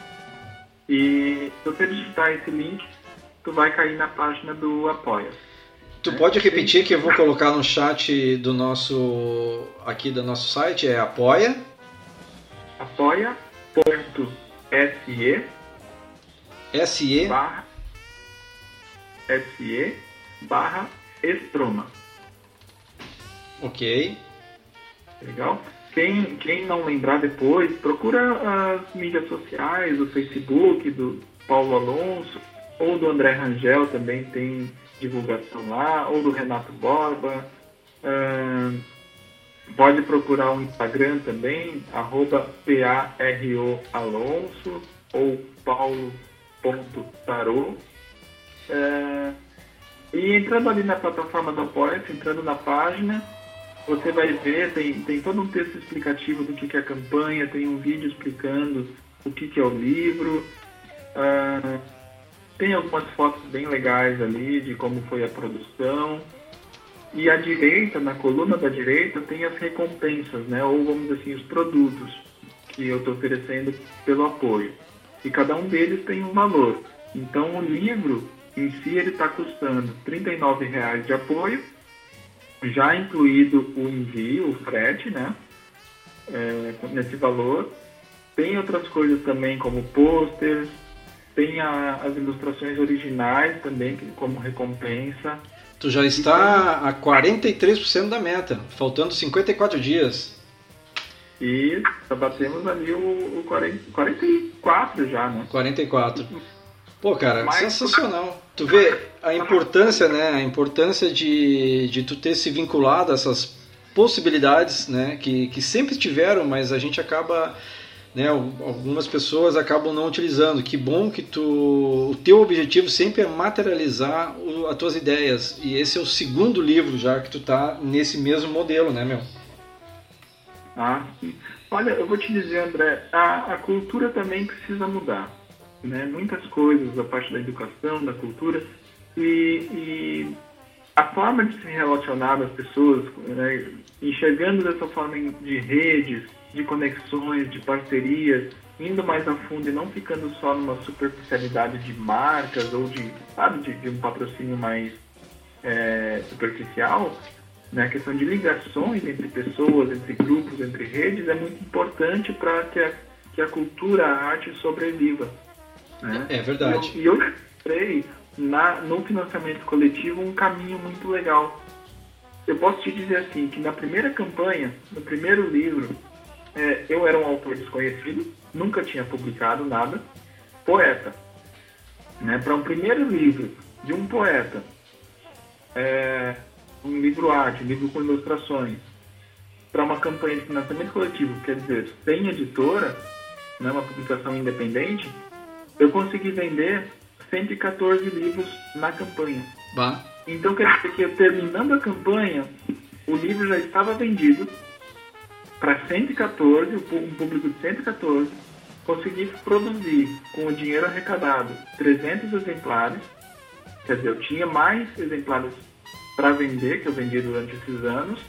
Speaker 3: E se você digitar esse link, tu vai cair na página do Apoia.
Speaker 1: Tu pode repetir que eu vou colocar no chat do nosso aqui do nosso site é apoia
Speaker 3: apoia.se
Speaker 1: SE
Speaker 3: barra SE barra Estroma.
Speaker 1: Ok.
Speaker 3: Legal? Quem, quem não lembrar depois, procura as mídias sociais, o Facebook do Paulo Alonso, ou do André Rangel também tem divulgação lá, ou do Renato Borba. Uh, Pode procurar o Instagram também, arroba Alonso ou paulo.tarô. É, e entrando ali na plataforma do apoia entrando na página, você vai ver, tem, tem todo um texto explicativo do que, que é a campanha, tem um vídeo explicando o que, que é o livro. Uh, tem algumas fotos bem legais ali de como foi a produção. E à direita, na coluna da direita, tem as recompensas, né? ou vamos dizer assim, os produtos que eu estou oferecendo pelo apoio. E cada um deles tem um valor. Então o livro em si ele está custando R$ 39,00 de apoio, já incluído o envio, o frete, né? É, nesse valor. Tem outras coisas também, como posters, tem a, as ilustrações originais também, como recompensa.
Speaker 1: Tu já está a 43% da meta, faltando 54 dias.
Speaker 3: E já batemos ali o, o 40, 44 já, né?
Speaker 1: 44. Pô, cara, Mas, sensacional. Tu vê a importância, né? A importância de, de tu ter se vinculado a essas possibilidades, né? Que, que sempre tiveram, mas a gente acaba né, algumas pessoas acabam não utilizando. Que bom que tu, o teu objetivo sempre é materializar o, as tuas ideias. E esse é o segundo livro já que tu tá nesse mesmo modelo, né, meu?
Speaker 3: Ah, sim. Olha, eu vou te dizer, André, a, a cultura também precisa mudar. Né? Muitas coisas, a parte da educação, da cultura, e, e a forma de se relacionar das pessoas, né? enxergando dessa forma de redes, de conexões, de parcerias, indo mais a fundo e não ficando só numa superficialidade de marcas ou de, sabe, de, de um patrocínio mais é, superficial, né? a questão de ligações entre pessoas, entre grupos, entre redes é muito importante para que a, que a cultura, a arte sobreviva. Né?
Speaker 1: É verdade.
Speaker 3: E eu, e eu encontrei na, no financiamento coletivo um caminho muito legal. Eu posso te dizer assim, que na primeira campanha, no primeiro livro, é, eu era um autor desconhecido, nunca tinha publicado nada, poeta. Né? Para um primeiro livro de um poeta, é, um livro arte, um livro com ilustrações, para uma campanha de financiamento coletivo, quer dizer, sem editora, né, uma publicação independente, eu consegui vender 114 livros na campanha.
Speaker 1: Bah.
Speaker 3: Então quer dizer que terminando a campanha, o livro já estava vendido para 114, um público de 114, consegui produzir com o dinheiro arrecadado 300 exemplares, quer dizer, eu tinha mais exemplares para vender, que eu vendi durante esses anos,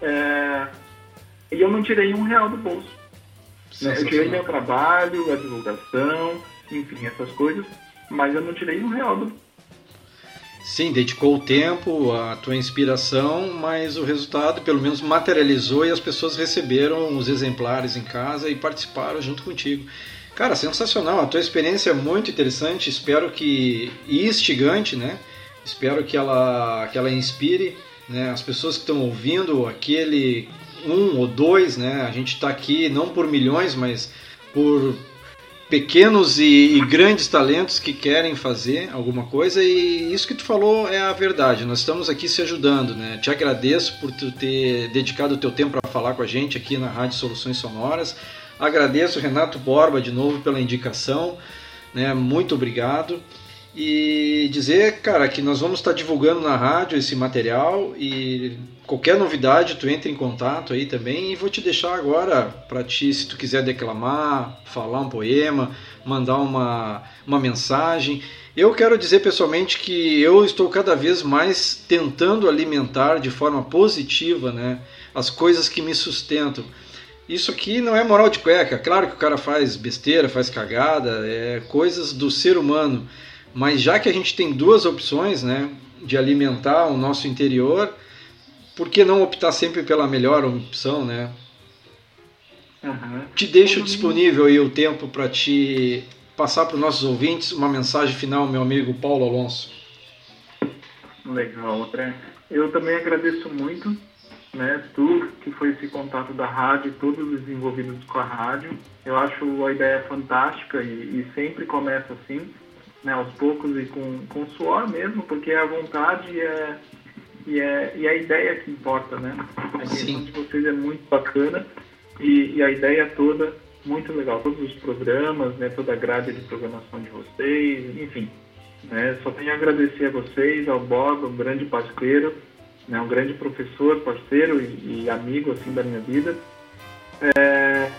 Speaker 3: é, e eu não tirei um real do bolso. Né? Eu tirei meu trabalho, a divulgação, enfim, essas coisas, mas eu não tirei um real do
Speaker 1: Sim, dedicou o tempo, a tua inspiração, mas o resultado pelo menos materializou e as pessoas receberam os exemplares em casa e participaram junto contigo. Cara, sensacional, a tua experiência é muito interessante, espero que e instigante, né? Espero que ela que ela inspire, né, as pessoas que estão ouvindo, aquele um ou dois, né? A gente está aqui não por milhões, mas por pequenos e, e, grandes talentos que querem fazer alguma coisa e isso que tu falou é a verdade. Nós estamos aqui se ajudando, né? Te agradeço por tu ter dedicado o teu tempo para falar com a gente aqui na Rádio Soluções Sonoras. Agradeço Renato Borba de novo pela indicação, né? Muito obrigado. E dizer, cara, que nós vamos estar divulgando na rádio esse material e qualquer novidade tu entra em contato aí também e vou te deixar agora para ti se tu quiser declamar, falar um poema, mandar uma, uma mensagem. Eu quero dizer pessoalmente que eu estou cada vez mais tentando alimentar de forma positiva, né, as coisas que me sustentam. Isso aqui não é moral de cueca. Claro que o cara faz besteira, faz cagada, é coisas do ser humano. Mas já que a gente tem duas opções, né, de alimentar o nosso interior, por que não optar sempre pela melhor opção, né?
Speaker 3: Uhum.
Speaker 1: Te deixo disponível aí o tempo para te passar para os nossos ouvintes uma mensagem final, meu amigo Paulo Alonso.
Speaker 3: Legal, André. Eu também agradeço muito, né, tu que foi esse contato da rádio, todos os envolvidos com a rádio. Eu acho a ideia fantástica e, e sempre começa assim né, aos poucos e com, com suor mesmo, porque a vontade é, e, é, e a ideia que importa, né? A questão de vocês é muito bacana e, e, a ideia toda muito legal. Todos os programas, né, toda a grade de programação de vocês, enfim. Né, só tenho a agradecer a vocês, ao Bob, um grande parceiro, né, um grande professor, parceiro e, e amigo assim da minha vida. É,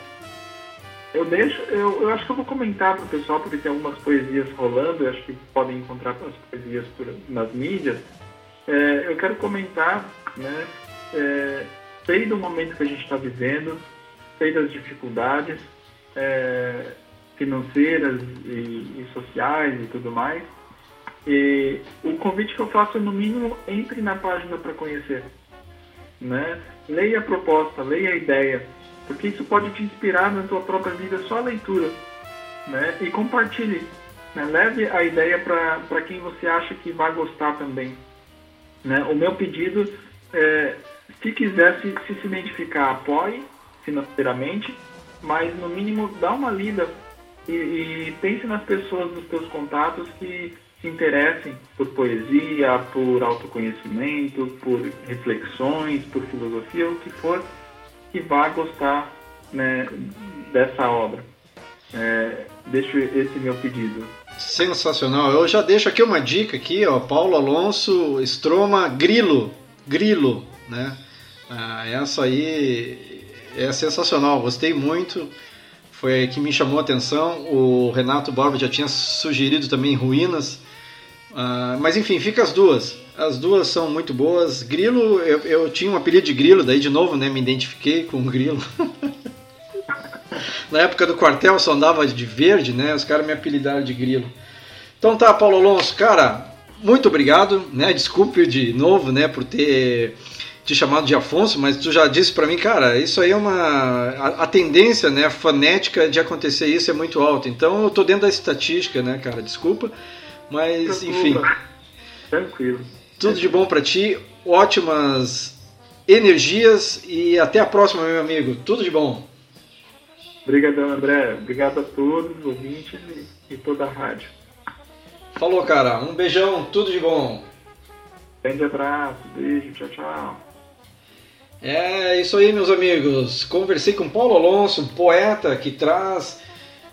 Speaker 3: eu deixo, eu, eu acho que eu vou comentar para o pessoal, porque tem algumas poesias rolando, eu acho que podem encontrar as poesias por, nas mídias. É, eu quero comentar, né, é, sei do momento que a gente está vivendo, sei das dificuldades é, financeiras e, e, sociais e tudo mais. E o convite que eu faço é, no mínimo, entre na página para conhecer. Né? Leia a proposta, leia a ideia porque isso pode te inspirar na tua própria vida só a leitura, né? E compartilhe, né? leve a ideia para quem você acha que vai gostar também, né? O meu pedido é, se quiser se, se, identificar, apoie financeiramente, mas no mínimo dá uma lida e, e pense nas pessoas dos teus contatos que se interessem por poesia, por autoconhecimento, por reflexões, por filosofia, o que for que vá gostar né, dessa obra. É, deixo esse meu pedido.
Speaker 1: Sensacional. Eu já deixo aqui uma dica aqui, ó, Paulo Alonso Stroma Grilo, Grilo, né? Ah, essa aí é sensacional, gostei muito. Foi que me chamou a atenção. O Renato Borba já tinha sugerido também Ruínas. Uh, mas enfim, fica as duas. As duas são muito boas. Grilo, eu, eu tinha um apelido de Grilo, daí de novo né, me identifiquei com o Grilo. Na época do quartel só andava de verde, né? Os caras me apelidaram de Grilo. Então tá, Paulo Alonso, cara, muito obrigado, né? Desculpe de novo, né, por ter te chamado de Afonso, mas tu já disse para mim, cara, isso aí é uma a, a, tendência, né, fonética de acontecer isso é muito alta. Então eu tô dentro da estatística, né, cara? Desculpa, mas enfim.
Speaker 3: Tranquilo.
Speaker 1: Tudo de bom para ti, ótimas energias e até a próxima, meu amigo. Tudo de bom.
Speaker 3: Obrigadão, André. Obrigado a todos, ouvintes e, e toda a rádio.
Speaker 1: Falou, cara. Um beijão, tudo de bom.
Speaker 3: Grande abraço, beijo, tchau, tchau.
Speaker 1: É isso aí, meus amigos. Conversei com Paulo Alonso, um poeta que traz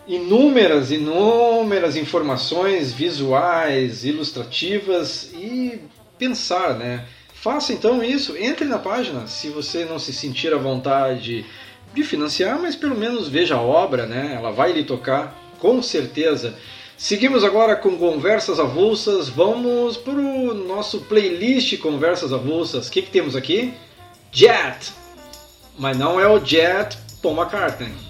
Speaker 1: inúmeras, inúmeras informações visuais, ilustrativas e pensar, né? Faça então isso, entre na página, se você não se sentir à vontade de financiar, mas pelo menos veja a obra, né? Ela vai lhe tocar, com certeza. Seguimos agora com Conversas Avulsas. Vamos para o nosso playlist Conversas Avulsas. O que, que temos aqui? Jet! Mas não é o Jet Paul McCartney.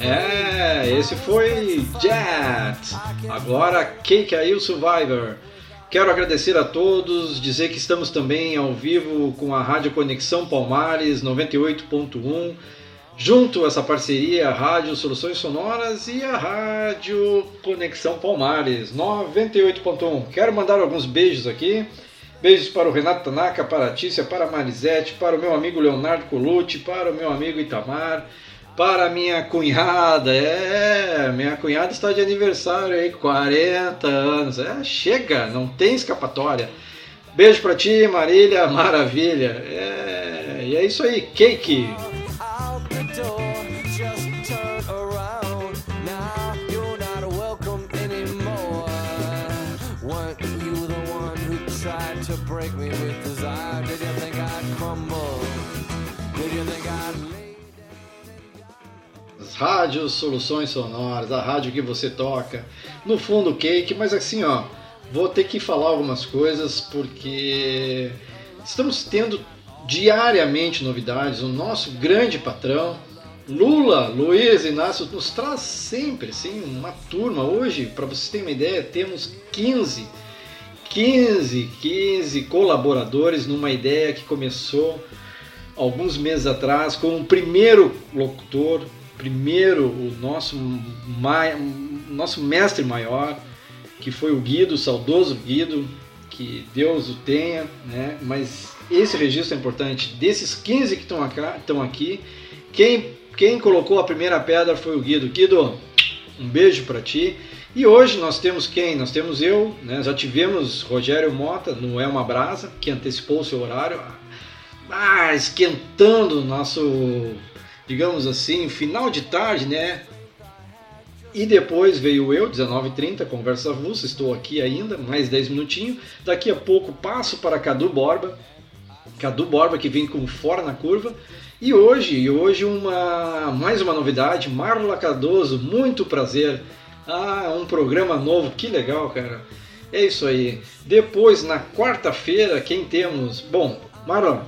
Speaker 1: É, esse foi Jet. Agora Cake aí o Survivor. Quero agradecer a todos, dizer que estamos também ao vivo com a Rádio Conexão Palmares 98.1, junto a essa parceria Rádio Soluções Sonoras e a Rádio Conexão Palmares 98.1. Quero mandar alguns beijos aqui. Beijos para o Renato Tanaka, para a Tícia, para a Marisete, para o meu amigo Leonardo Colucci, para o meu amigo Itamar, para minha cunhada. É, minha cunhada está de aniversário aí, 40 anos. É, chega, não tem escapatória. Beijo para ti, Marília, maravilha. É, e é isso aí, cake. Rádio Soluções Sonoras, a rádio que você toca. No fundo, cake, mas assim, ó, vou ter que falar algumas coisas porque estamos tendo diariamente novidades. O nosso grande patrão, Lula, Luiz Inácio, nos traz sempre assim, uma turma. Hoje, para vocês terem uma ideia, temos 15, 15, 15 colaboradores numa ideia que começou alguns meses atrás com o primeiro locutor, primeiro o nosso, nosso mestre maior, que foi o Guido, o saudoso Guido, que Deus o tenha, né? mas esse registro é importante. Desses 15 que estão aqui, estão aqui quem, quem colocou a primeira pedra foi o Guido. Guido, um beijo para ti. E hoje nós temos quem? Nós temos eu, né? já tivemos Rogério Mota no É Uma Brasa, que antecipou o seu horário, ah, esquentando o nosso digamos assim, final de tarde, né? E depois veio eu, 19h30, conversa avulsa, estou aqui ainda, mais 10 minutinhos. Daqui a pouco passo para Cadu Borba, Cadu Borba que vem com fora na curva. E hoje, e hoje uma mais uma novidade, Marla Cardoso, muito prazer. Ah, um programa novo, que legal, cara. É isso aí. Depois, na quarta-feira, quem temos? Bom, Marla,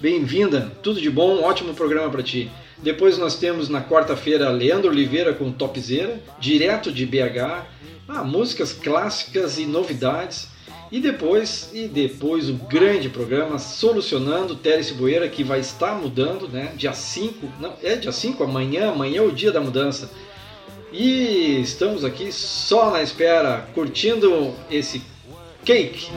Speaker 1: bem-vinda, tudo de bom, ótimo programa para ti. Depois nós temos na quarta-feira Leandro Oliveira com Topzera, direto de BH. Ah, músicas clássicas e novidades. E depois, e depois o grande programa Solucionando Teres Boeira, que vai estar mudando, né? Dia 5, não, é dia 5 amanhã, amanhã é o dia da mudança. E estamos aqui só na espera, curtindo esse cake.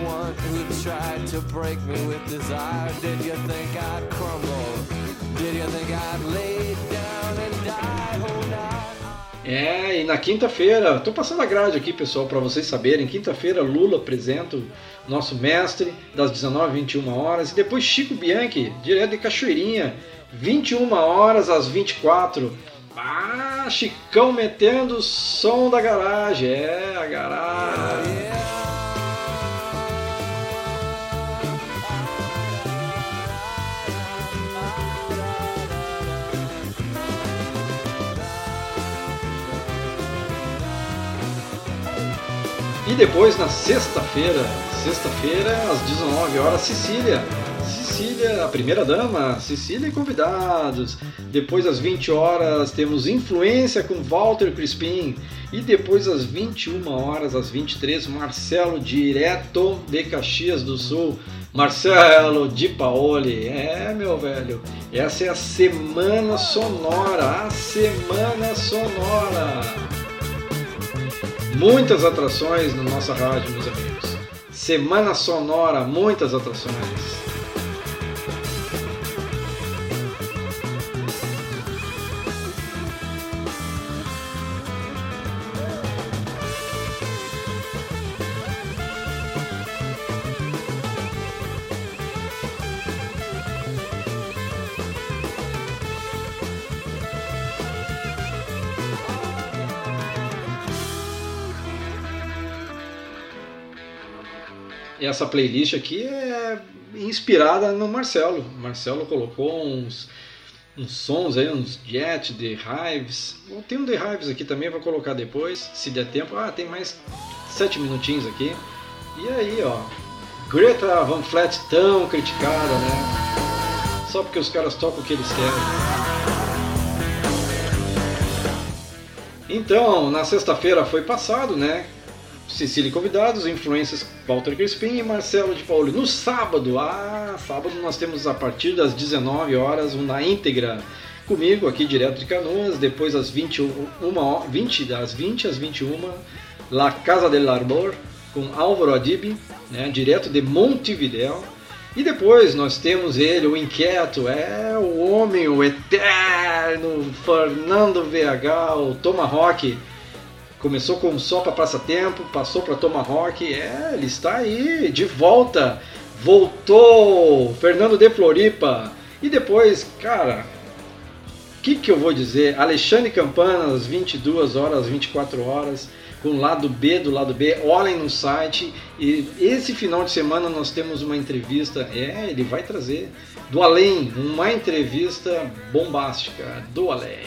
Speaker 1: É, e na quinta-feira, tô passando a grade aqui, pessoal, para vocês saberem. Quinta-feira, Lula apresenta o nosso mestre das 19 às 21 horas. E depois Chico Bianchi, direto de Cachoeirinha, 21 horas às 24. Ah, Chicão metendo o som da garagem. É, a garagem. E depois na sexta-feira, sexta-feira às 19 horas, Sicília. Sicília, a primeira dama, Sicília e convidados. Depois às 20 horas temos Influência com Walter Crispim. E depois às 21 horas, às 23, Marcelo direto de Caxias do Sul. Marcelo de Paoli. É, meu velho. Essa é a Semana Sonora, a Semana Sonora. Muitas atrações na nossa rádio, meus amigos. Semana Sonora, muitas atrações. Essa playlist aqui é inspirada no Marcelo. O Marcelo colocou uns, uns sons aí, uns jet de Hives. Tem um de Hives aqui também, vou colocar depois, se der tempo. Ah, tem mais sete minutinhos aqui. E aí, ó, Greta Van Fleet tão criticada, né? Só porque os caras tocam o que eles querem. Então, na sexta-feira foi passado, né? Cecília convidados, influências Walter Crispim e Marcelo de Paulo. No sábado, ah, sábado nós temos a partir das 19 horas na íntegra comigo aqui direto de Canoas, depois às 21, 20 das 20 às 21, La Casa del Arbor com Álvaro Adib, né, direto de Montevideo. E depois nós temos ele, o inquieto, é o homem, o eterno Fernando VH, o Tomahawk. Começou com só para passatempo, passou para Tomahawk, é, ele está aí, de volta, voltou, Fernando de Floripa. E depois, cara, o que, que eu vou dizer? Alexandre Campana, às 22 horas, 24 horas com lado B do lado B. Olhem no site. E esse final de semana nós temos uma entrevista. É, ele vai trazer do além, uma entrevista bombástica do além.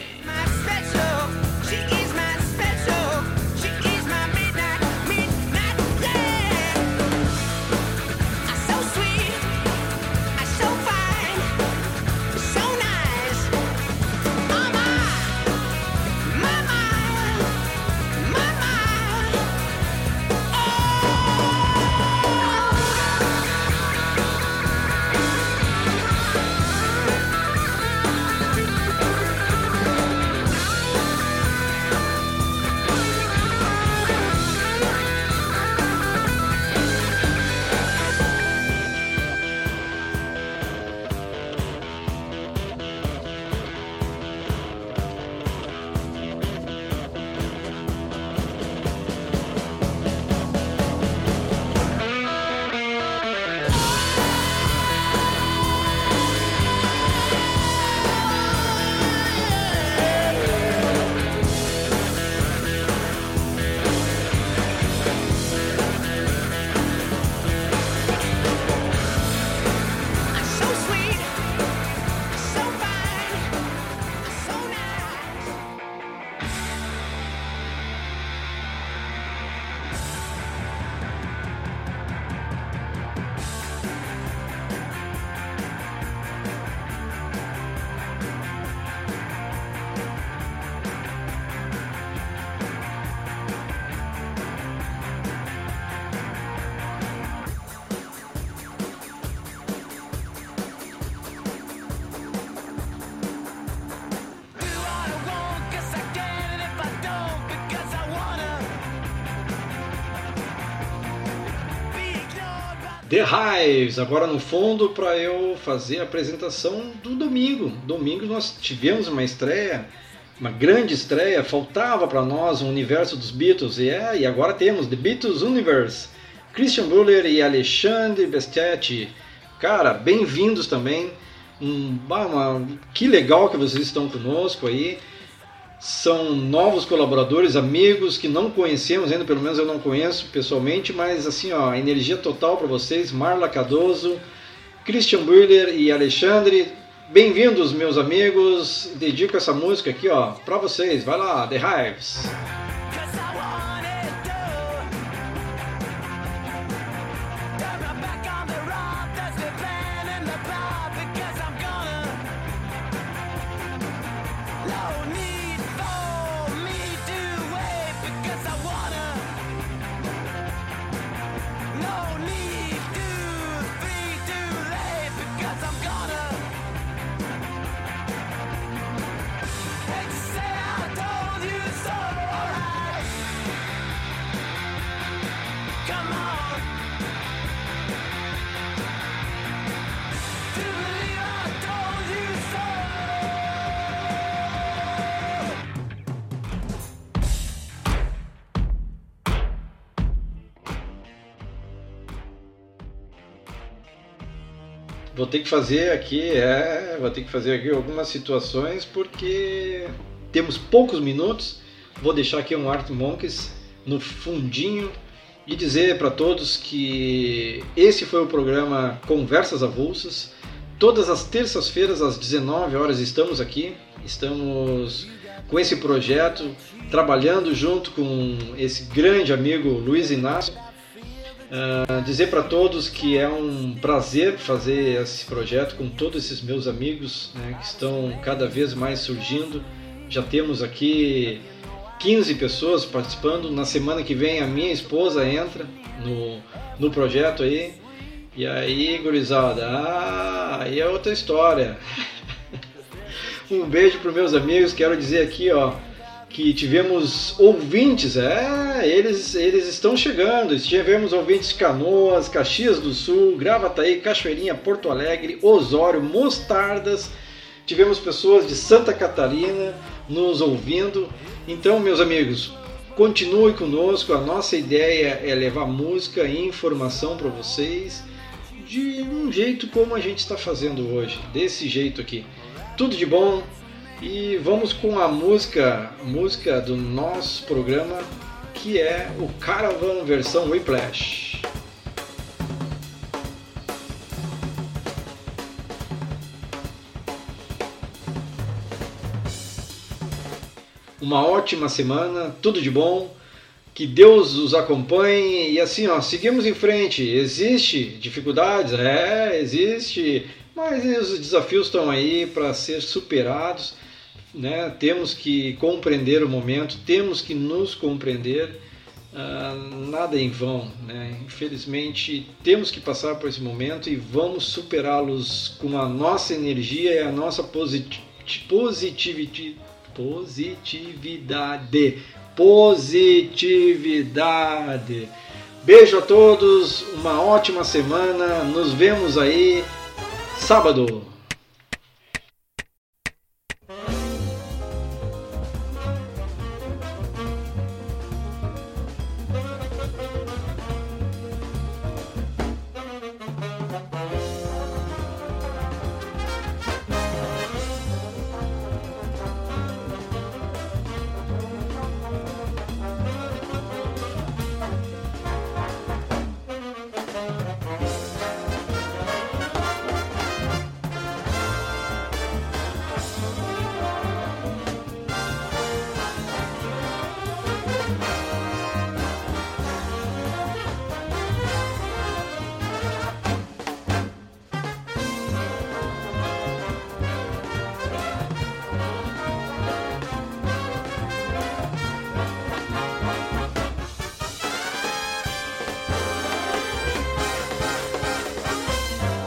Speaker 1: The Hives, agora no fundo para eu fazer a apresentação do domingo. Domingo nós tivemos uma estreia, uma grande estreia, faltava para nós o universo dos Beatles e é, e agora temos The Beatles Universe. Christian Buller e Alexandre Bestetti. Cara, bem-vindos também. Um, uma, que legal que vocês estão conosco aí são novos colaboradores, amigos que não conhecemos ainda, pelo menos eu não conheço pessoalmente, mas assim, ó, energia total para vocês, Marla Cardoso, Christian Buller e Alexandre, bem-vindos meus amigos, dedico essa música aqui, ó, para vocês, vai lá, The Hives. Vou ter que fazer aqui, é, vou ter que fazer aqui algumas situações porque temos poucos minutos. Vou deixar aqui um Art Monks no fundinho e dizer para todos que esse foi o programa Conversas Avulsas. Todas as terças-feiras às 19 horas estamos aqui, estamos com esse projeto, trabalhando junto com esse grande amigo Luiz Inácio Uh, dizer para todos que é um prazer fazer esse projeto com todos esses meus amigos né, que estão cada vez mais surgindo. Já temos aqui 15 pessoas participando. Na semana que vem a minha esposa entra no, no projeto aí. E aí, gurizada, ah, aí é outra história. um beijo para meus amigos, quero dizer aqui, ó, que tivemos ouvintes, é, eles, eles estão chegando. Tivemos ouvintes de Canoas, Caxias do Sul, Gravataí, Cachoeirinha, Porto Alegre, Osório, Mostardas. Tivemos pessoas de Santa Catarina nos ouvindo. Então, meus amigos, continue conosco. A nossa ideia é levar música e informação para vocês de um jeito como a gente está fazendo hoje, desse jeito aqui. Tudo de bom, e vamos com a música, música do nosso programa, que é o Caravan versão Whiplash. Uma ótima semana, tudo de bom. Que Deus os acompanhe e assim, ó, seguimos em frente. Existe dificuldades? É, existe, mas os desafios estão aí para ser superados né? temos que compreender o momento, temos que nos compreender, uh, nada em vão. Né? Infelizmente, temos que passar por esse momento e vamos superá-los com a nossa energia e a nossa posit positividade. Positividade. Positividade. Beijo a todos, uma ótima semana. Nos vemos aí sábado.